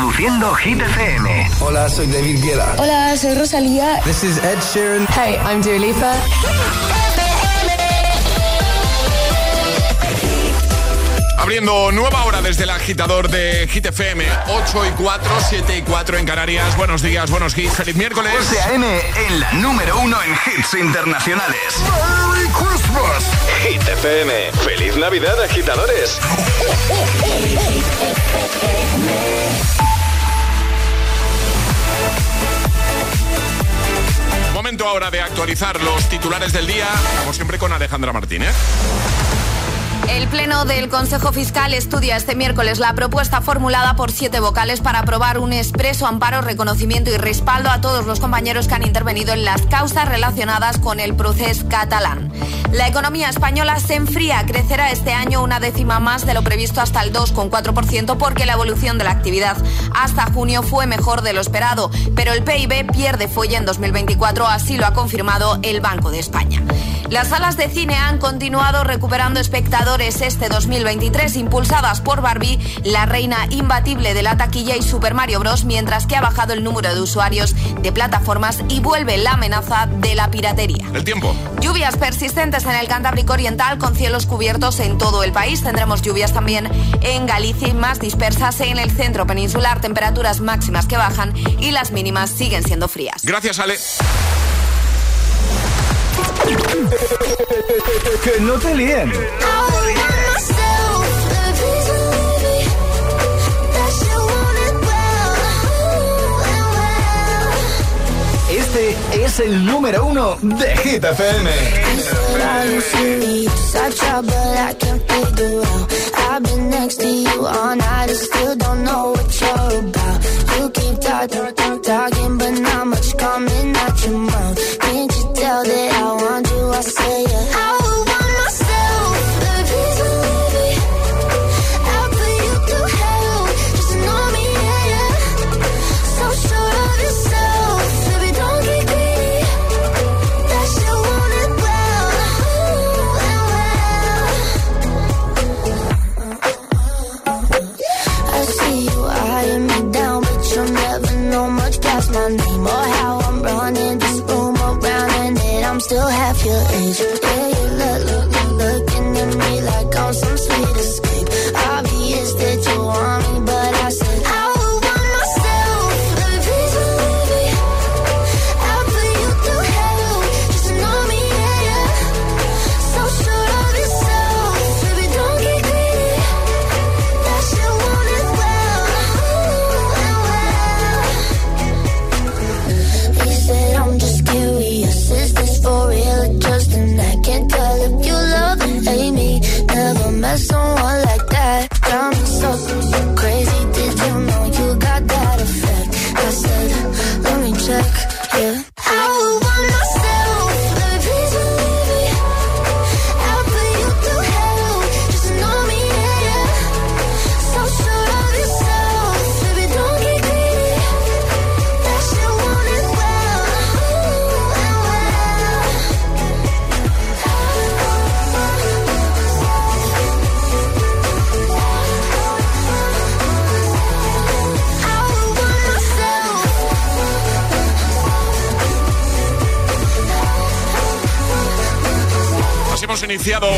Reproduciendo Hit FM. Hola, soy David Guetta. Hola, soy Rosalía. This is Ed Sheeran. Hey, I'm Dua Lipa. Abriendo nueva hora desde el agitador de Hit FM, 8 y 4, 7 y 4 en Canarias. Buenos días, buenos hits, feliz miércoles. José A.M. en la número uno en hits internacionales. ¡Merry Christmas! Hit FM, feliz Navidad, agitadores. Momento ahora de actualizar los titulares del día, como siempre con Alejandra Martínez. El Pleno del Consejo Fiscal estudia este miércoles la propuesta formulada por siete vocales para aprobar un expreso amparo, reconocimiento y respaldo a todos los compañeros que han intervenido en las causas relacionadas con el proceso catalán. La economía española se enfría, crecerá este año una décima más de lo previsto hasta el 2,4% porque la evolución de la actividad hasta junio fue mejor de lo esperado, pero el PIB pierde folla en 2024, así lo ha confirmado el Banco de España. Las salas de cine han continuado recuperando espectadores este 2023 impulsadas por Barbie, la reina imbatible de la taquilla y Super Mario Bros, mientras que ha bajado el número de usuarios de plataformas y vuelve la amenaza de la piratería. El tiempo. Lluvias persistentes en el Cantábrico Oriental con cielos cubiertos en todo el país. Tendremos lluvias también en Galicia y más dispersas en el centro peninsular. Temperaturas máximas que bajan y las mínimas siguen siendo frías. Gracias, Ale. Que no te líen. Este es el número uno de Hit FM. You keep talking, talking, but much coming mouth. Can't you tell that I want you? I say yeah. I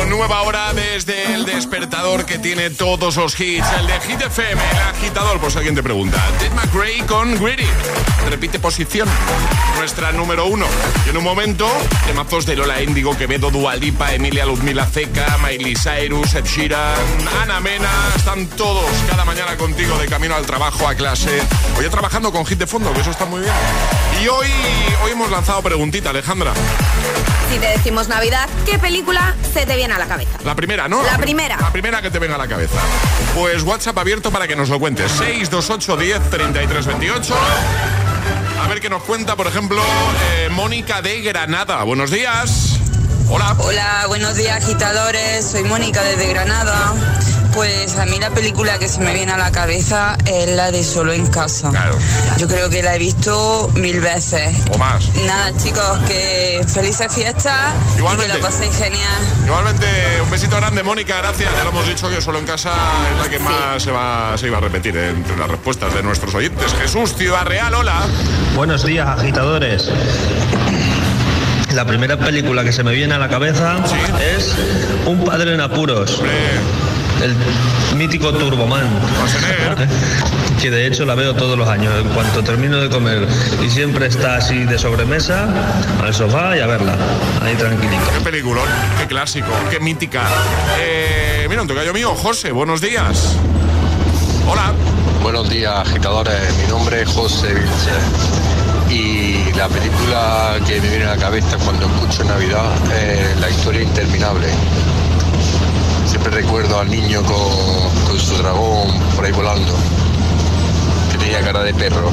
nueva hora desde despertador que tiene todos los hits. El de Hit FM, el agitador. Pues alguien te pregunta. Ted McRae con Greedy. Repite posición. Nuestra número uno. Y en un momento, temazos de Lola Índigo, Quevedo, Dualipa, Emilia Luzmila Ceca, Miley Cyrus, Ed Sheeran, Ana Mena. Están todos cada mañana contigo de camino al trabajo, a clase. Hoy trabajando con hit de fondo, que eso está muy bien. Y hoy, hoy hemos lanzado preguntita, Alejandra. Si te decimos Navidad, ¿qué película se te viene a la cabeza? La primera, ¿no? La primera. La primera que te venga a la cabeza. Pues WhatsApp abierto para que nos lo cuentes. 628 10 33 28. A ver qué nos cuenta, por ejemplo, eh, Mónica de Granada. Buenos días. Hola. Hola, buenos días agitadores, soy Mónica desde Granada. Pues a mí la película que se me viene a la cabeza es la de Solo en casa. Claro. Yo creo que la he visto mil veces. O más. Nada, chicos, que felices fiestas Igualmente. y que lo paséis genial. Igualmente, un besito grande, Mónica, gracias. Ya lo hemos dicho que solo en casa es la que más se, va, se iba a repetir entre las respuestas de nuestros oyentes. Jesús, Ciudad Real, hola. Buenos días, agitadores. La primera película que se me viene a la cabeza Sí. es Un padre en apuros, Hombre, el mítico Turboman, que de hecho la veo todos los años. En cuanto termino de comer y siempre está así de sobremesa, al sofá y a verla, ahí tranquilito. Qué peliculón, qué clásico, qué mítica. Eh, mira, un tocayo mío, José, buenos días. Hola. Buenos días, agitadores. Mi nombre es José Vilche. Y la película que me viene a la cabeza cuando escucho Navidad es La historia interminable. Siempre recuerdo al niño con, con su dragón por ahí volando, que tenía cara de perro.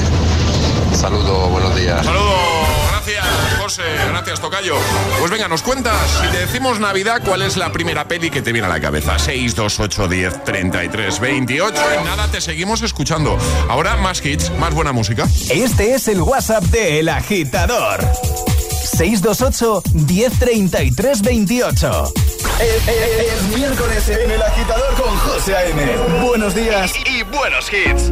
Saludos, buenos días. Saludos, gracias, José, gracias, Tocayo. Pues venga, nos cuentas, si te decimos Navidad, ¿cuál es la primera peli que te viene a la cabeza? 628 10 33 28. En nada, te seguimos escuchando. Ahora más hits, más buena música. Este es el WhatsApp de El Agitador. 628 1033 28. Es, es- es miércoles en El Agitador con José A.M. Buenos días y buenos hits.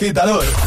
Agitador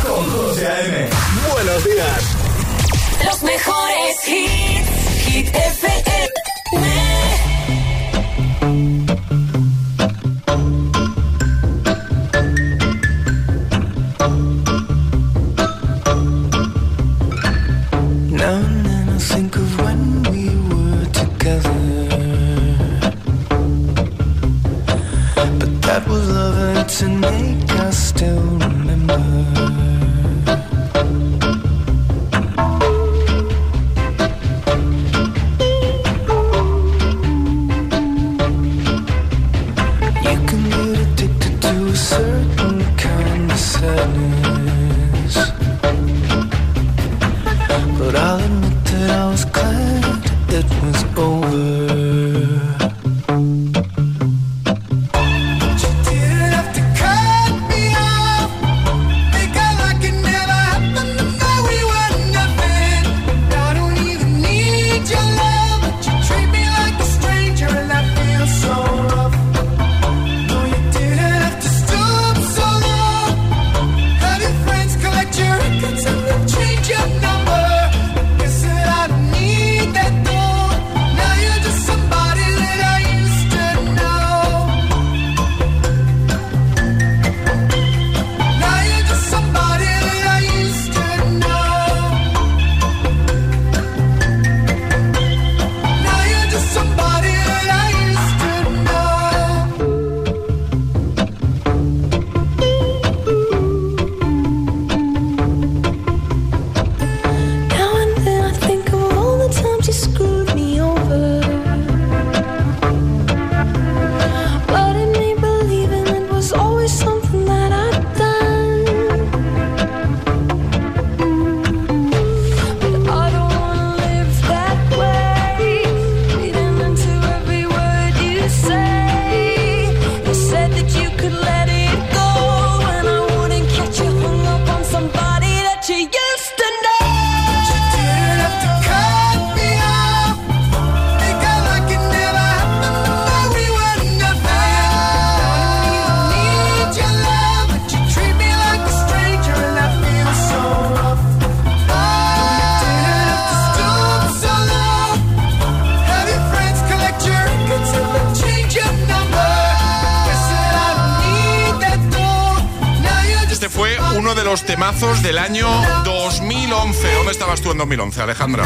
Alejandra?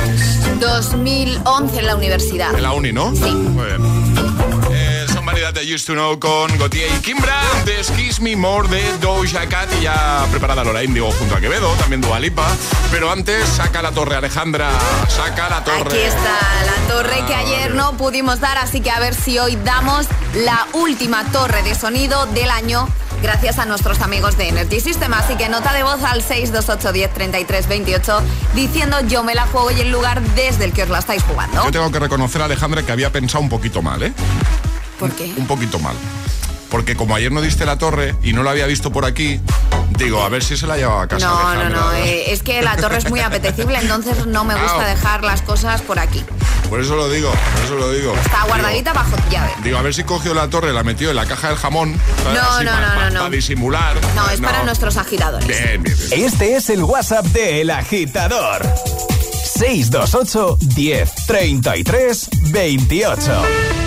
2011 en la universidad. En la uni, ¿no? Sí. Muy bien. Eh, son variedad de Used to Know con Gautier y Kimbra, de Kiss Me More de Doja Cat y ya preparada Lola Indigo junto a Quevedo, también Dualipa. Pero antes, saca la torre, Alejandra, saca la torre. Aquí está la torre que ayer no pudimos dar, así que a ver si hoy damos la última torre de sonido del año gracias a nuestros amigos de Energy System. Así que nota de voz al 628 10 33 28 diciendo yo me la juego y el lugar desde el que os la estáis jugando. Yo tengo que reconocer, Alejandra, que había pensado un poquito mal, ¿eh? ¿Por qué? Un poquito mal. Porque como ayer no diste la torre y no la había visto por aquí, digo, a ver si se la llevaba a casa. No, no, no, eh, es que la torre es muy apetecible, entonces no me gusta dejar las cosas por aquí. Por eso lo digo, por eso lo digo. Está guardadita bajo llave. Digo, a ver si cogió la torre, la metió en la caja del jamón. No, no, no, no, Para disimular. No, es para nuestros agitadores. Bien, bien, bien. Este es el WhatsApp de El Agitador. 628 10 33 28.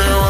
say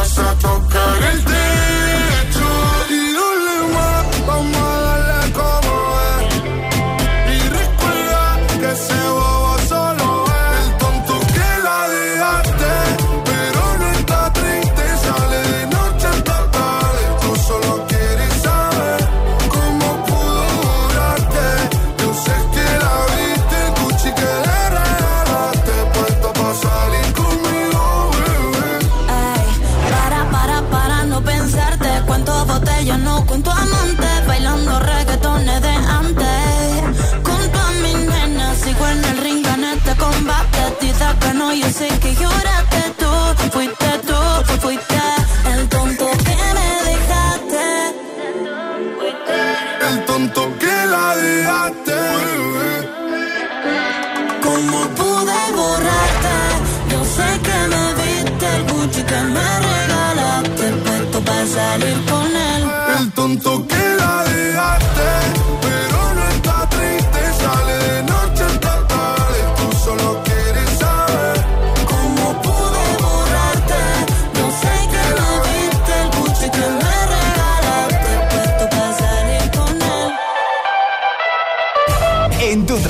tanto que la dejaste. Como pude borrarte, yo sé que me viste el Gucci que me regalaste, el puesto para salir con él. El tonto que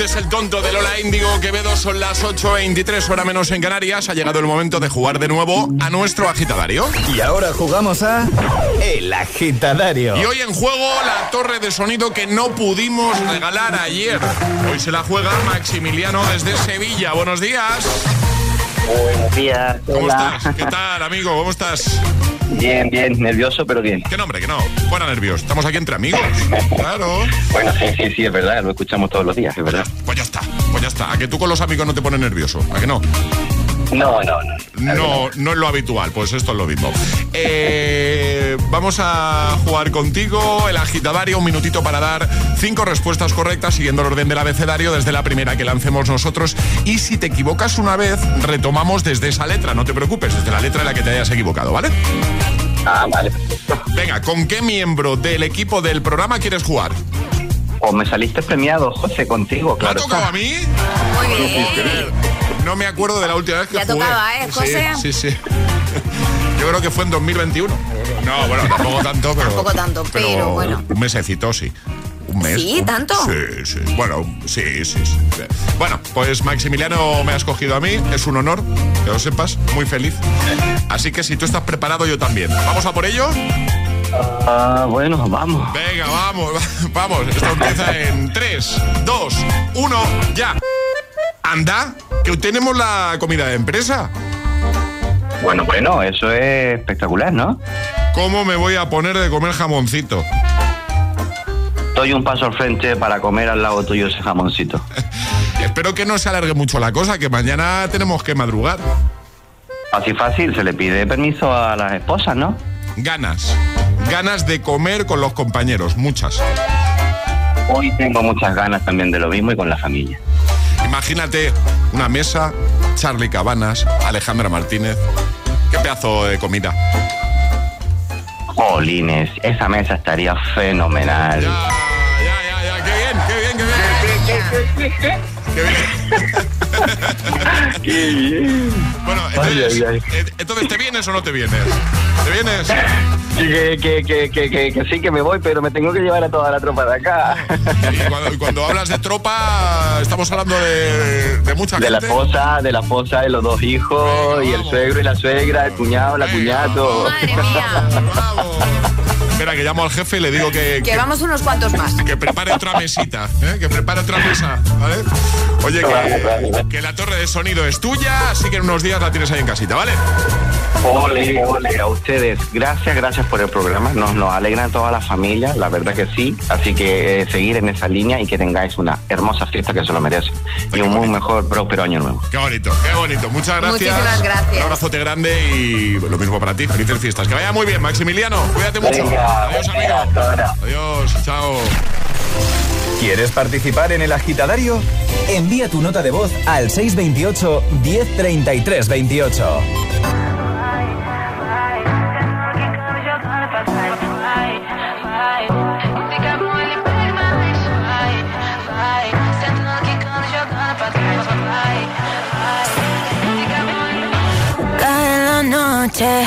Es el tonto de Lola Índigo Quevedo. Son las 8.23, hora menos en Canarias. Ha llegado el momento de jugar de nuevo a nuestro agitadario. Y ahora jugamos a El Agitadario. Y hoy en juego la torre de sonido que no pudimos regalar ayer. Hoy se la juega Maximiliano desde Sevilla. Buenos días. Buenos días. ¿Cómo estás? ¿Qué tal, amigo? ¿Cómo estás? Bien, bien, nervioso, pero bien. ¿Qué nombre? Que no, fuera nervioso. Estamos aquí entre amigos. claro. Bueno, sí, sí, sí, es verdad, lo escuchamos todos los días, es verdad. Pues ya está, pues ya está. ¿A que tú con los amigos no te pones nervioso? ¿A que no? No, no, no. No, no es lo habitual, pues esto es lo mismo. Eh vamos a jugar contigo el agitadario, un minutito para dar cinco respuestas correctas siguiendo el orden del abecedario desde la primera que lancemos nosotros. Y si te equivocas una vez, retomamos desde esa letra, no te preocupes, desde la letra en la que te hayas equivocado, ¿vale? Ah, vale. Venga, ¿con qué miembro del equipo del programa quieres jugar? O me saliste premiado, José, contigo, ¿Me ha claro. tocado a mí? Muy bien. No me acuerdo de la última vez que Ya jugué. tocaba, ¿eh, José? Sí, sí, sí. Yo creo que fue en 2021. No, bueno, tampoco tanto, pero... Tampoco tanto, pero bueno. Un mesecito, sí. Un mes. ¿Sí? un- ¿Tanto? Sí, sí. Bueno, sí, sí, sí. Bueno, pues Maximiliano me ha escogido a mí. Es un honor, que lo sepas. Muy feliz. Así que si tú estás preparado, yo también. ¿Vamos a por ello? Ah, bueno, vamos. Venga, vamos, vamos. Esto empieza en 3, 2, 1, ya. Anda, que tenemos la comida de empresa. Bueno, bueno, eso es espectacular, ¿no? ¿Cómo me voy a poner de comer jamoncito? Doy un paso al frente para comer al lado tuyo ese jamoncito. Espero que no se alargue mucho la cosa, que mañana tenemos que madrugar. Así fácil, se le pide permiso a las esposas, ¿no? Ganas, ganas de comer con los compañeros, muchas. Hoy tengo muchas ganas también de lo mismo y con la familia. Imagínate una mesa, Charlie Cabanas, Alejandra Martínez. Qué pedazo de comida. Jolines, esa mesa estaría fenomenal. Ya, ya, ya, ya, qué bien, qué bien, qué bien. Qué bien. Qué bien. Bueno, Ay, entonces, ay, eh, entonces, ¿te vienes o no te vienes? ¿Te vienes? Que, que, que, que, que, que sí que me voy, pero me tengo que llevar a toda la tropa de acá. Y cuando, cuando hablas de tropa, estamos hablando de, de mucha De la gente. esposa, de la esposa, de los dos hijos, Venga, y el suegro y la suegra, el cuñado, la Venga, cuñato. Madre mía. Vamos. Espera, que llamo al jefe y le digo que, Que que, vamos unos cuantos más. que prepare otra mesita, ¿eh? que prepare otra mesa, ¿vale? Oye, que, que la torre de sonido es tuya, así que en unos días la tienes ahí en casita, ¿vale? Ole, ole, a ustedes. Gracias, gracias por el programa. Nos, nos alegra a toda la familia, la verdad que sí. Así que eh, seguir en esa línea y que tengáis una hermosa fiesta que se lo merece. Y un muy mejor, próspero año nuevo. Qué bonito, qué bonito. Muchas gracias. Muchísimas gracias. Un abrazote grande y lo mismo para ti. Felices fiestas. Que vaya muy bien, Maximiliano. Cuídate mucho. Venga, Adiós, amigo. Adiós, chao. ¿Quieres participar en el agitadario? Envía tu nota de voz al 628 1033 28. Cae la noche,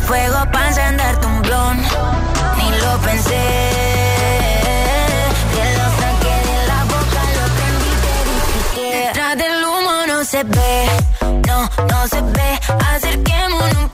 Fuego para encenderte un blon. Ni lo pensé. Te lo saqué de la boca, lo prendí, te dije detrás del humo no se ve, no, no se ve. Acerquémonos un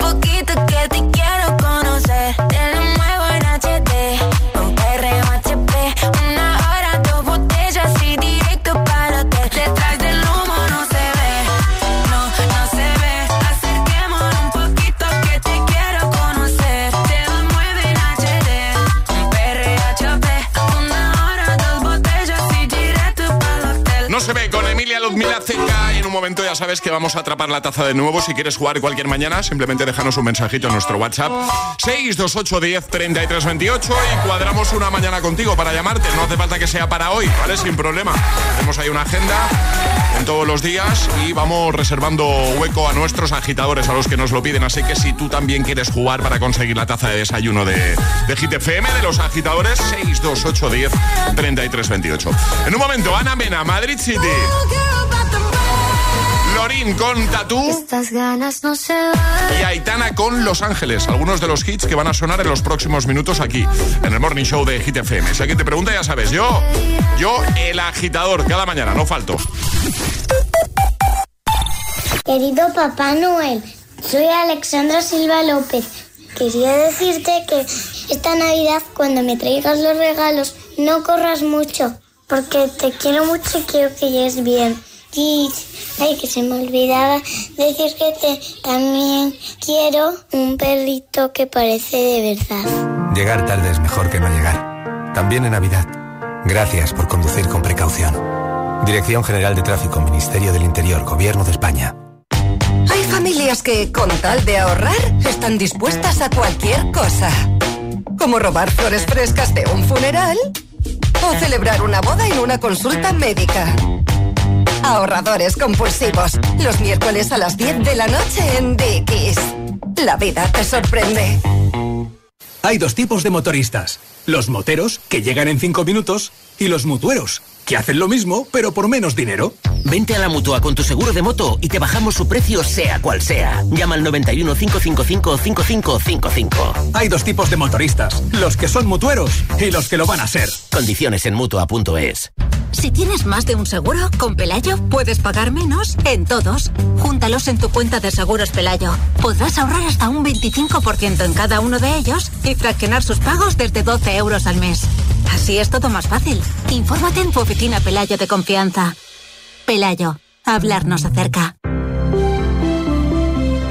ya sabes que vamos a atrapar la taza de nuevo. Si quieres jugar cualquier mañana, simplemente déjanos un mensajito en nuestro WhatsApp 628 10 33 28 y cuadramos una mañana contigo para llamarte. No hace falta que sea para hoy, ¿vale? Sin problema. Tenemos ahí una agenda en todos los días y vamos reservando hueco a nuestros agitadores, a los que nos lo piden. Así que si tú también quieres jugar para conseguir la taza de desayuno de, de Hit FM, de los agitadores, 628 10 33 28. En un momento, Ana Mena, Madrid City. Lorín con Tatú Estas ganas no se van. y Aitana con Los Ángeles. Algunos de los hits que van a sonar en los próximos minutos aquí, en el Morning Show de Hit FM. Si alguien te pregunta, ya sabes, yo, yo, el agitador, cada mañana, no falto. Querido Papá Noel, soy Alexandra Silva López. Quería decirte que esta Navidad, cuando me traigas los regalos, no corras mucho, porque te quiero mucho y quiero que llegues bien. Y, ay, que se me olvidaba decir que te también quiero un perrito que parece de verdad. Llegar tarde es mejor que no llegar. También en Navidad. Gracias por conducir con precaución. Dirección General de Tráfico, Ministerio del Interior, Gobierno de España. Hay familias que, con tal de ahorrar, están dispuestas a cualquier cosa. Como robar flores frescas de un funeral o celebrar una boda en una consulta médica. Ahorradores compulsivos. Los miércoles a las 10 de la noche en Dickies. La vida te sorprende. Hay dos tipos de motoristas. Los moteros, que llegan en 5 minutos, y los mutueros, que hacen lo mismo, pero por menos dinero. Vente a la mutua con tu seguro de moto y te bajamos su precio sea cual sea. Llama al 91 555 5555. Hay dos tipos de motoristas. Los que son mutueros y los que lo van a ser. Condiciones en mutua.es. Si tienes más de un seguro, con Pelayo puedes pagar menos en todos. Júntalos en tu cuenta de seguros Pelayo. Podrás ahorrar hasta un 25% en cada uno de ellos y fraccionar sus pagos desde 12 euros al mes. Así es todo más fácil. Infórmate en tu oficina Pelayo de confianza. Pelayo, hablarnos acerca.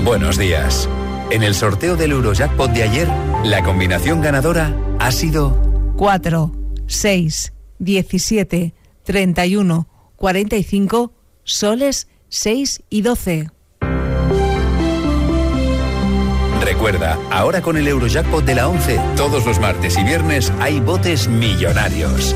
Buenos días. En el sorteo del Eurojackpot de ayer, la combinación ganadora ha sido 4, 6, 17, 31, 45, soles 6 y 12. Recuerda, ahora con el Eurojackpot de la 11, todos los martes y viernes hay botes millonarios.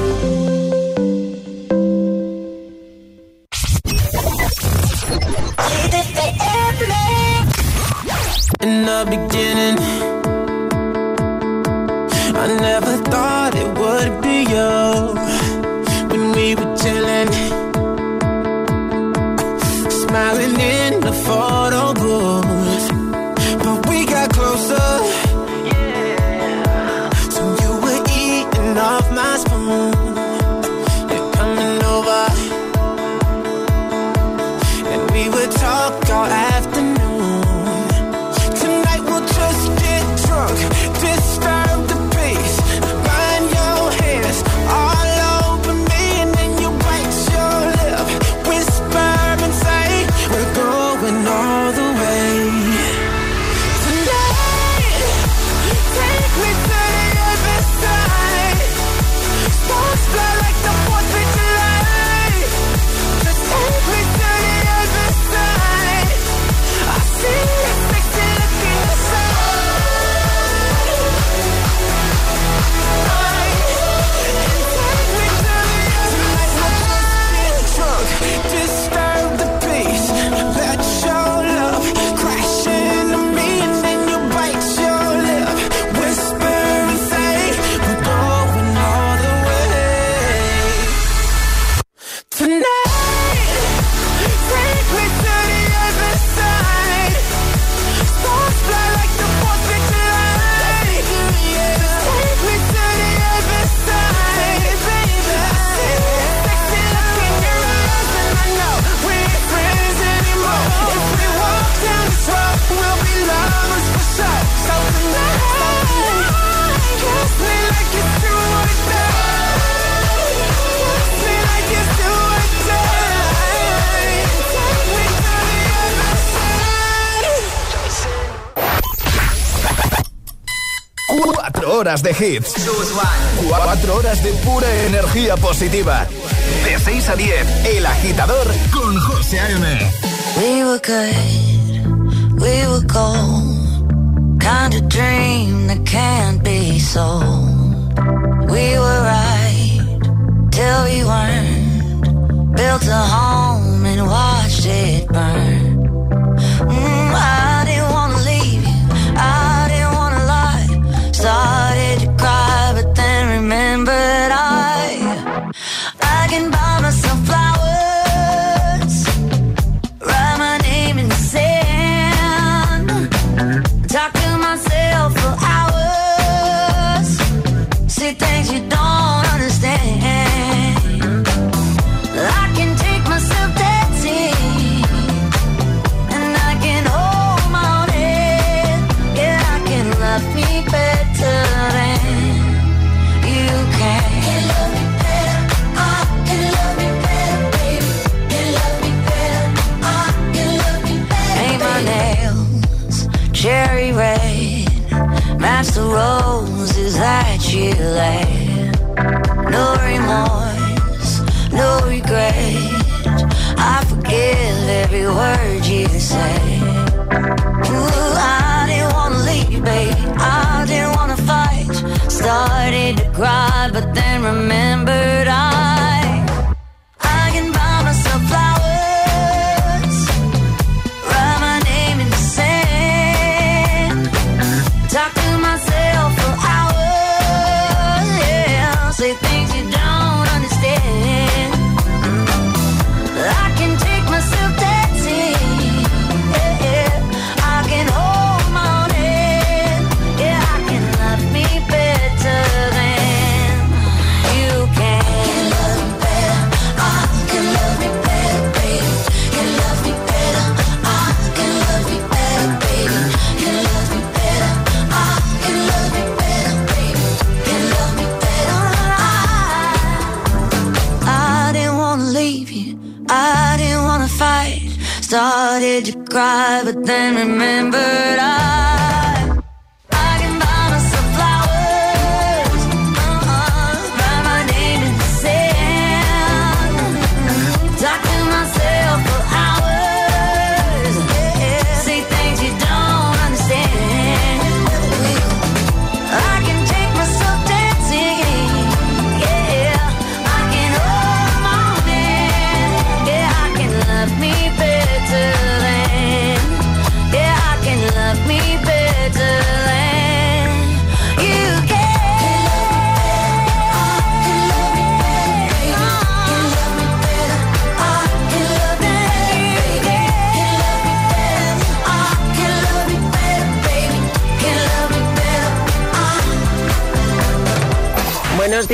horas de hits. 4 horas de pura energía positiva. De 6 a 10, El Agitador con José A.M. We were good, we were gold. Kind of dream that can't be sold. We were right till we weren't. Built a home and watched it burn.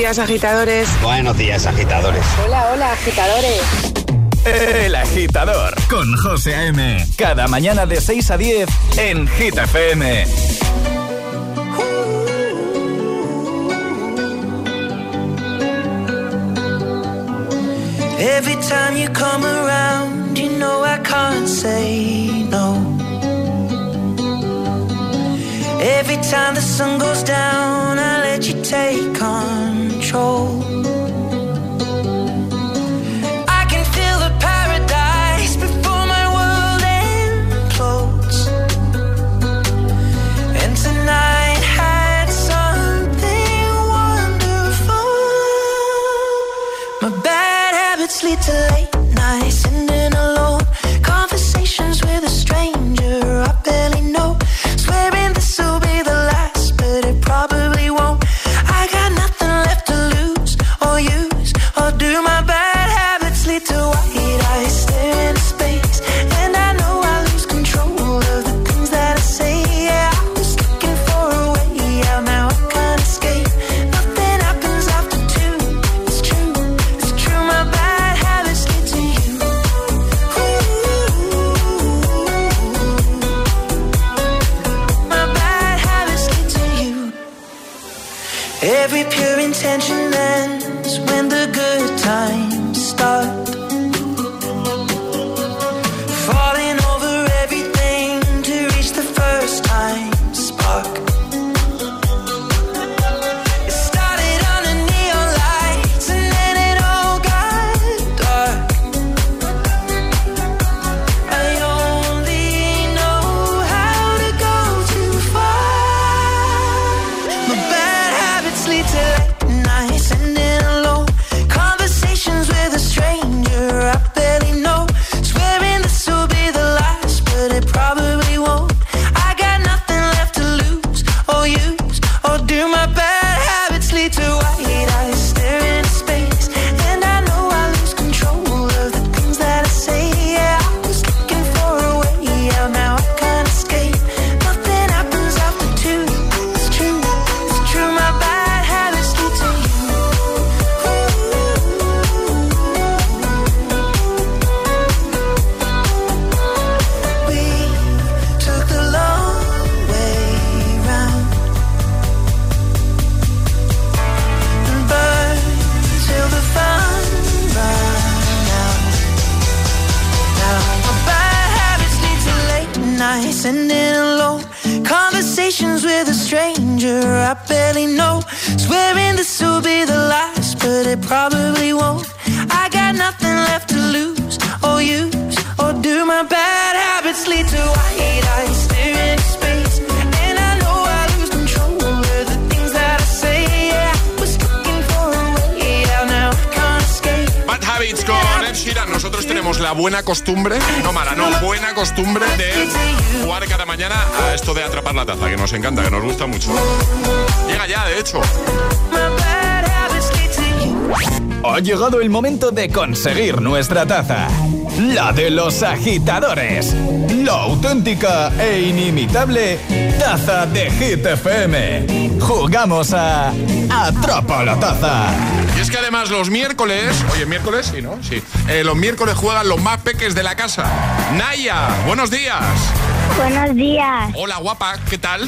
días, agitadores. Buenos días, agitadores. Hola, hola, agitadores. El agitador con José A.M. Cada mañana de 6 a 10 en Gita FM. Every time you come around, you know I can't say no. Every time the sun goes down, I let you take on. control. Buena costumbre, no mala, no, buena costumbre de jugar cada mañana a esto de atrapar la taza, que nos encanta, que nos gusta mucho. Llega ya, de hecho. Ha llegado el momento de conseguir nuestra taza. La de los agitadores. La auténtica e inimitable taza de Hit FM. Jugamos a Atrapa la taza. Y es que además los miércoles, oye, miércoles, sí, ¿no? Sí. Eh, los miércoles juegan los más peques de la casa. Naya, buenos días. Buenos días. Hola, guapa, ¿qué tal?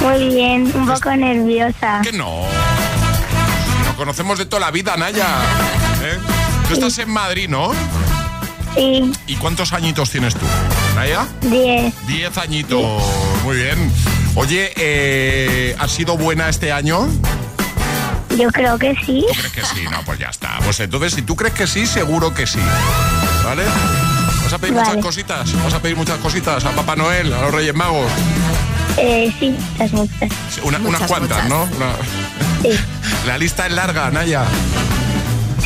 Muy bien, un poco nerviosa. Que no. Nos conocemos de toda la vida, Naya. Tú estás en Madrid, ¿no? Sí, ¿Y cuántos añitos tienes tú, Naya? diez. Diez añitos. Muy bien. Oye, eh, ¿has sido buena este año? Yo creo que sí. ¿Tú crees que sí? No, pues ya está. Pues entonces, si tú crees que sí, seguro que sí. ¿Vale? ¿Vas a pedir Vale. muchas cositas? ¿Vas a pedir muchas cositas a Papá Noel, a los Reyes Magos? Eh, sí, muchas, muchas. Una- unas cuantas, muchas. ¿no? Una- Sí, La lista es larga, Naya.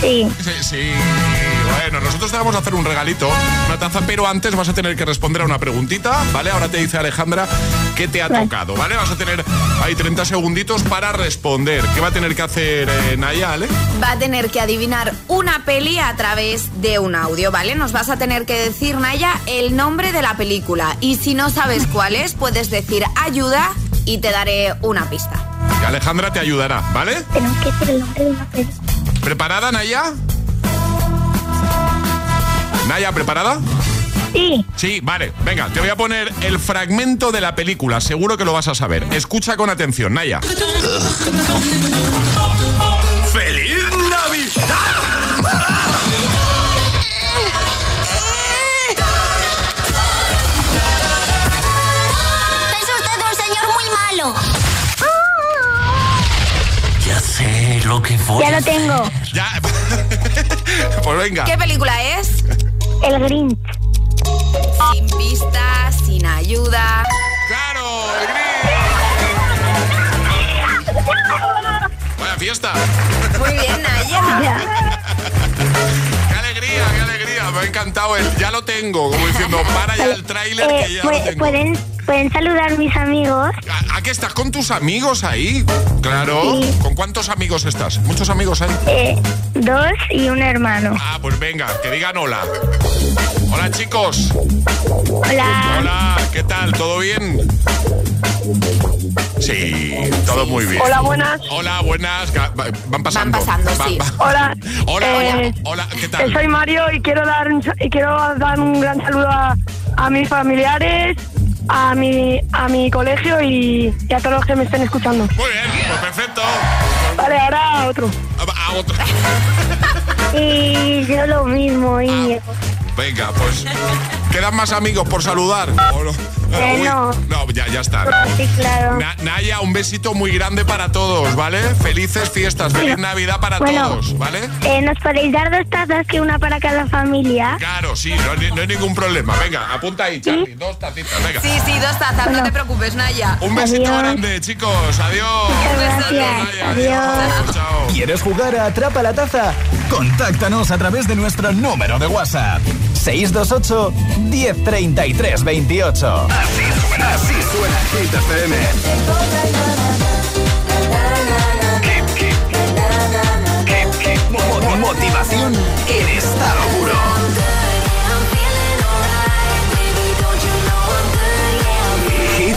Sí. Sí, sí. Bueno, nosotros te vamos a hacer un regalito, una taza, pero antes vas a tener que responder a una preguntita, ¿vale? Ahora te dice Alejandra qué te ha Vale. tocado, ¿vale? Vas a tener ahí 30 segunditos para responder. ¿Qué va a tener que hacer eh, Naya, Ale? Va a tener que adivinar una peli a través de un audio, ¿vale? Nos vas a tener que decir, Naya, el nombre de la película. Y si no sabes cuál es, puedes decir ayuda y te daré una pista. Y Alejandra te ayudará, ¿vale? Tenemos que decir el nombre de una película. ¿Preparada, Naya? Naya, ¿preparada? Sí. Sí, vale. Venga, te voy a poner el fragmento de la película. Seguro que lo vas a saber. Escucha con atención, Naya. ¡Feliz Navidad! Lo que voy Ya lo tengo. Ya. pues venga. ¿Qué película es? El Grinch. Sin pistas, sin ayuda. ¡Claro! Vaya fiesta. Muy bien, Naya. ¡Qué alegría, qué alegría! Me ha encantado el ya lo tengo. Como diciendo, para ya el tráiler Eh, que ya pu- lo tengo. ¿pueden, ¿Pueden saludar mis amigos? ¿A, a qué estás con tus amigos ahí? Claro. Sí. ¿Con cuántos amigos estás? ¿Muchos amigos ahí? Eh, dos y un hermano. Ah, pues venga, que digan hola. Hola, chicos. Hola. Hola, ¿qué tal? ¿Todo bien? Sí, todo muy bien. Hola, buenas. Hola, buenas. Van pasando. Van pasando, Va- sí. va- Hola. Hola, Eh, hola, ¿qué eh, tal? Soy Mario y quiero dar y quiero dar un gran saludo a, a mis familiares, a mi, a mi colegio y, y a todos los que me estén escuchando. Muy bien, pues perfecto. Vale, ahora otro. A, a otro. Y yo lo mismo, Íñigo. Venga, pues ¿Quedan más amigos por saludar? ¿O no? Eh, Uy, no. no, ya, ya está. Sí, claro. Na- Naya, un besito muy grande para todos, ¿vale? Felices fiestas, feliz Navidad para Bueno. todos, ¿vale? Eh, ¿Nos podéis dar dos tazas que una para cada familia? Claro, sí, no, hay- no hay ningún problema. Venga, apunta ahí, Charlie, dos tacitas, venga. Sí, sí, dos tazas, no te preocupes, Naya. Un besito grande, chicos. Adiós. Gracias. Adiós. Chao. ¿Quieres jugar a Atrapa la Taza? Contáctanos a través de nuestro número de WhatsApp. 628 1033 28. Así suena, así suena Hit FM. Motivación en estado puro. Hit.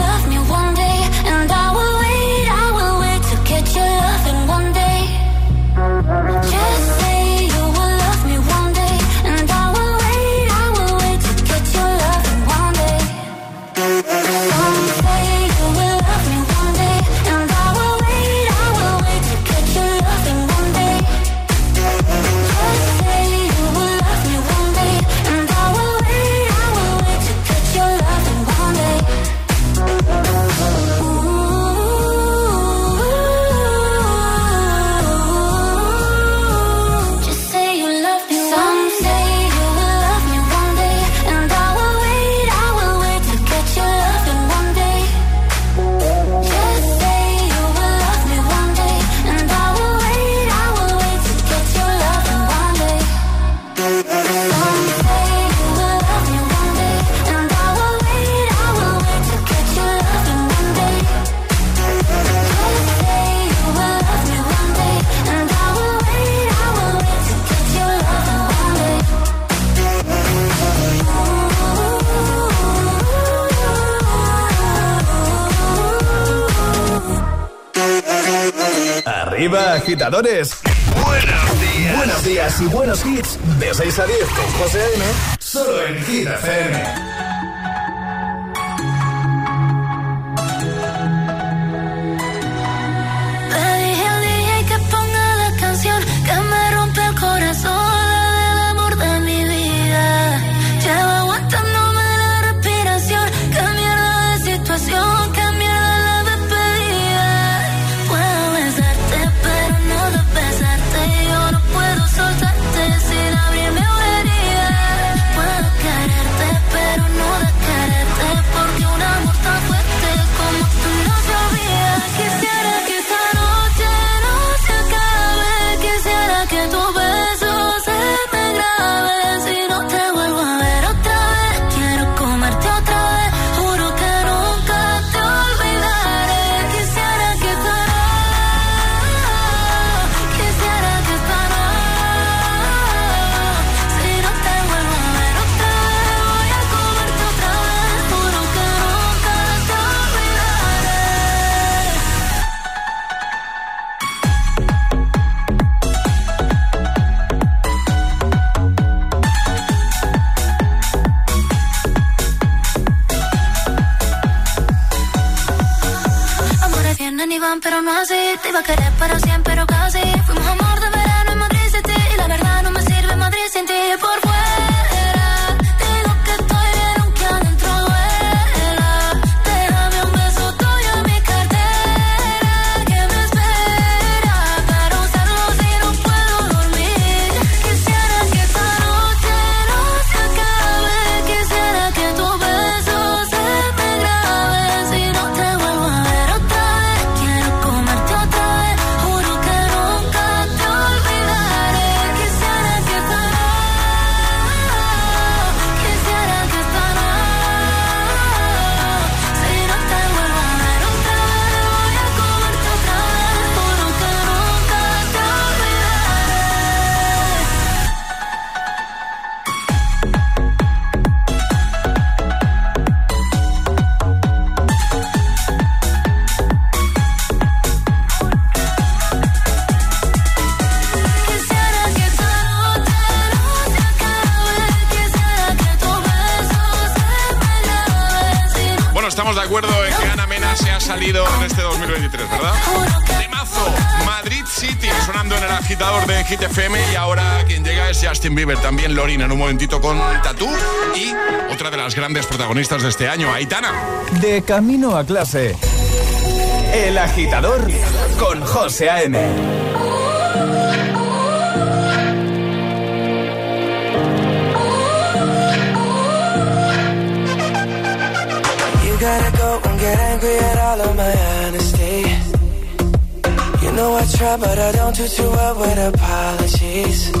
Arriba, agitadores. Buenos días. Buenos días y buenos hits. De 6 a 10 con José A.M. Solo en Hit FM. Así. Te iba también Lorin en un momentito con Tatú y otra de las grandes protagonistas de este año, Aitana. De camino a clase. El agitador con José A.M. You gotta go and get angry at all of my honesty. You know I try, but I don't do too well with apologies.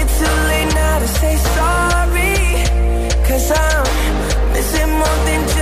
it too late now to say sorry? Cause I'm missing more than just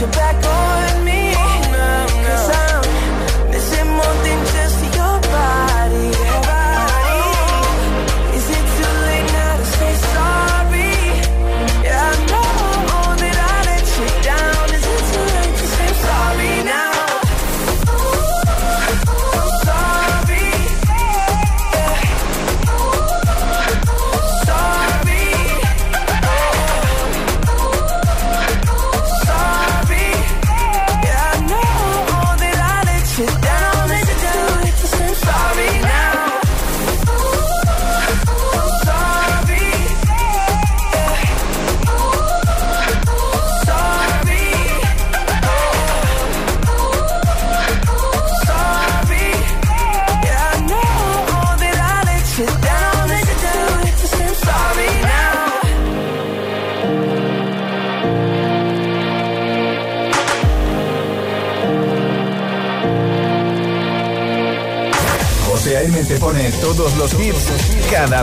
to get you back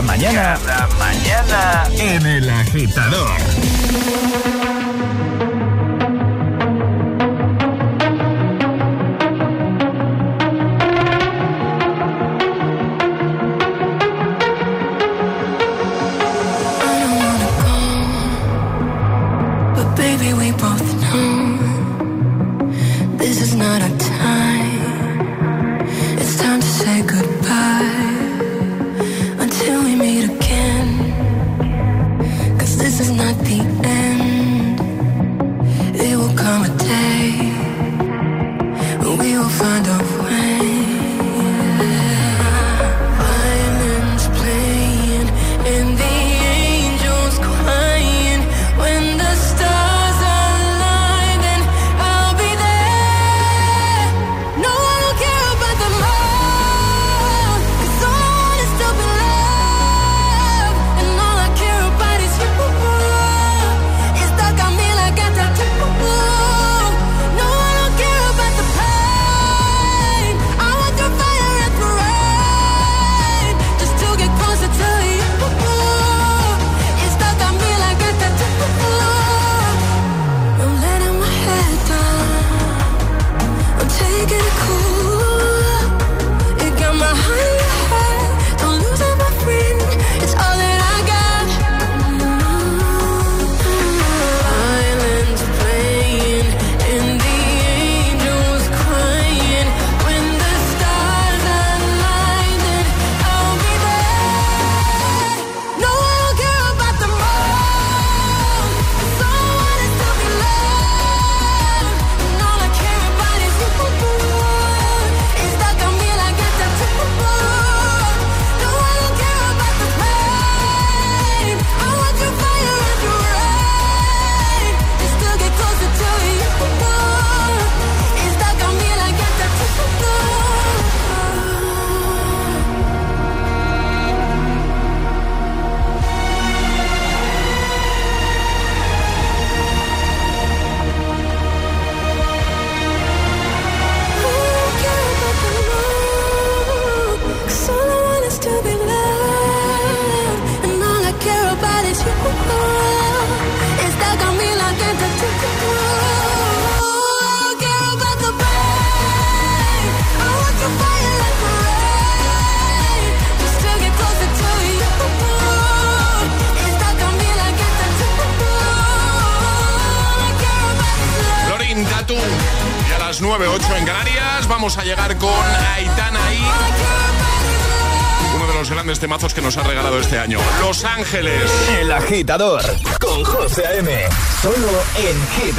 mañana a llegar con Aitana y uno de los grandes temazos que nos ha regalado este año, Los Ángeles. El agitador con José A.M. Solo en Hit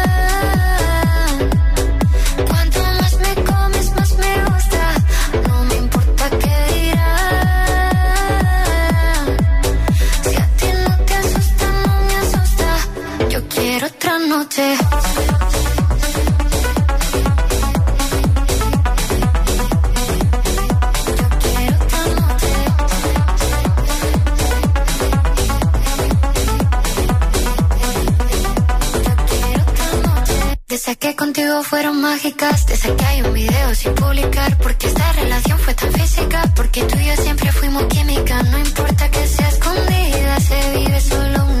Fueron mágicas. Te saqué hay un video sin publicar. Porque esta relación fue tan física. Porque tú y yo siempre fuimos química. No importa que sea escondida, se vive solo una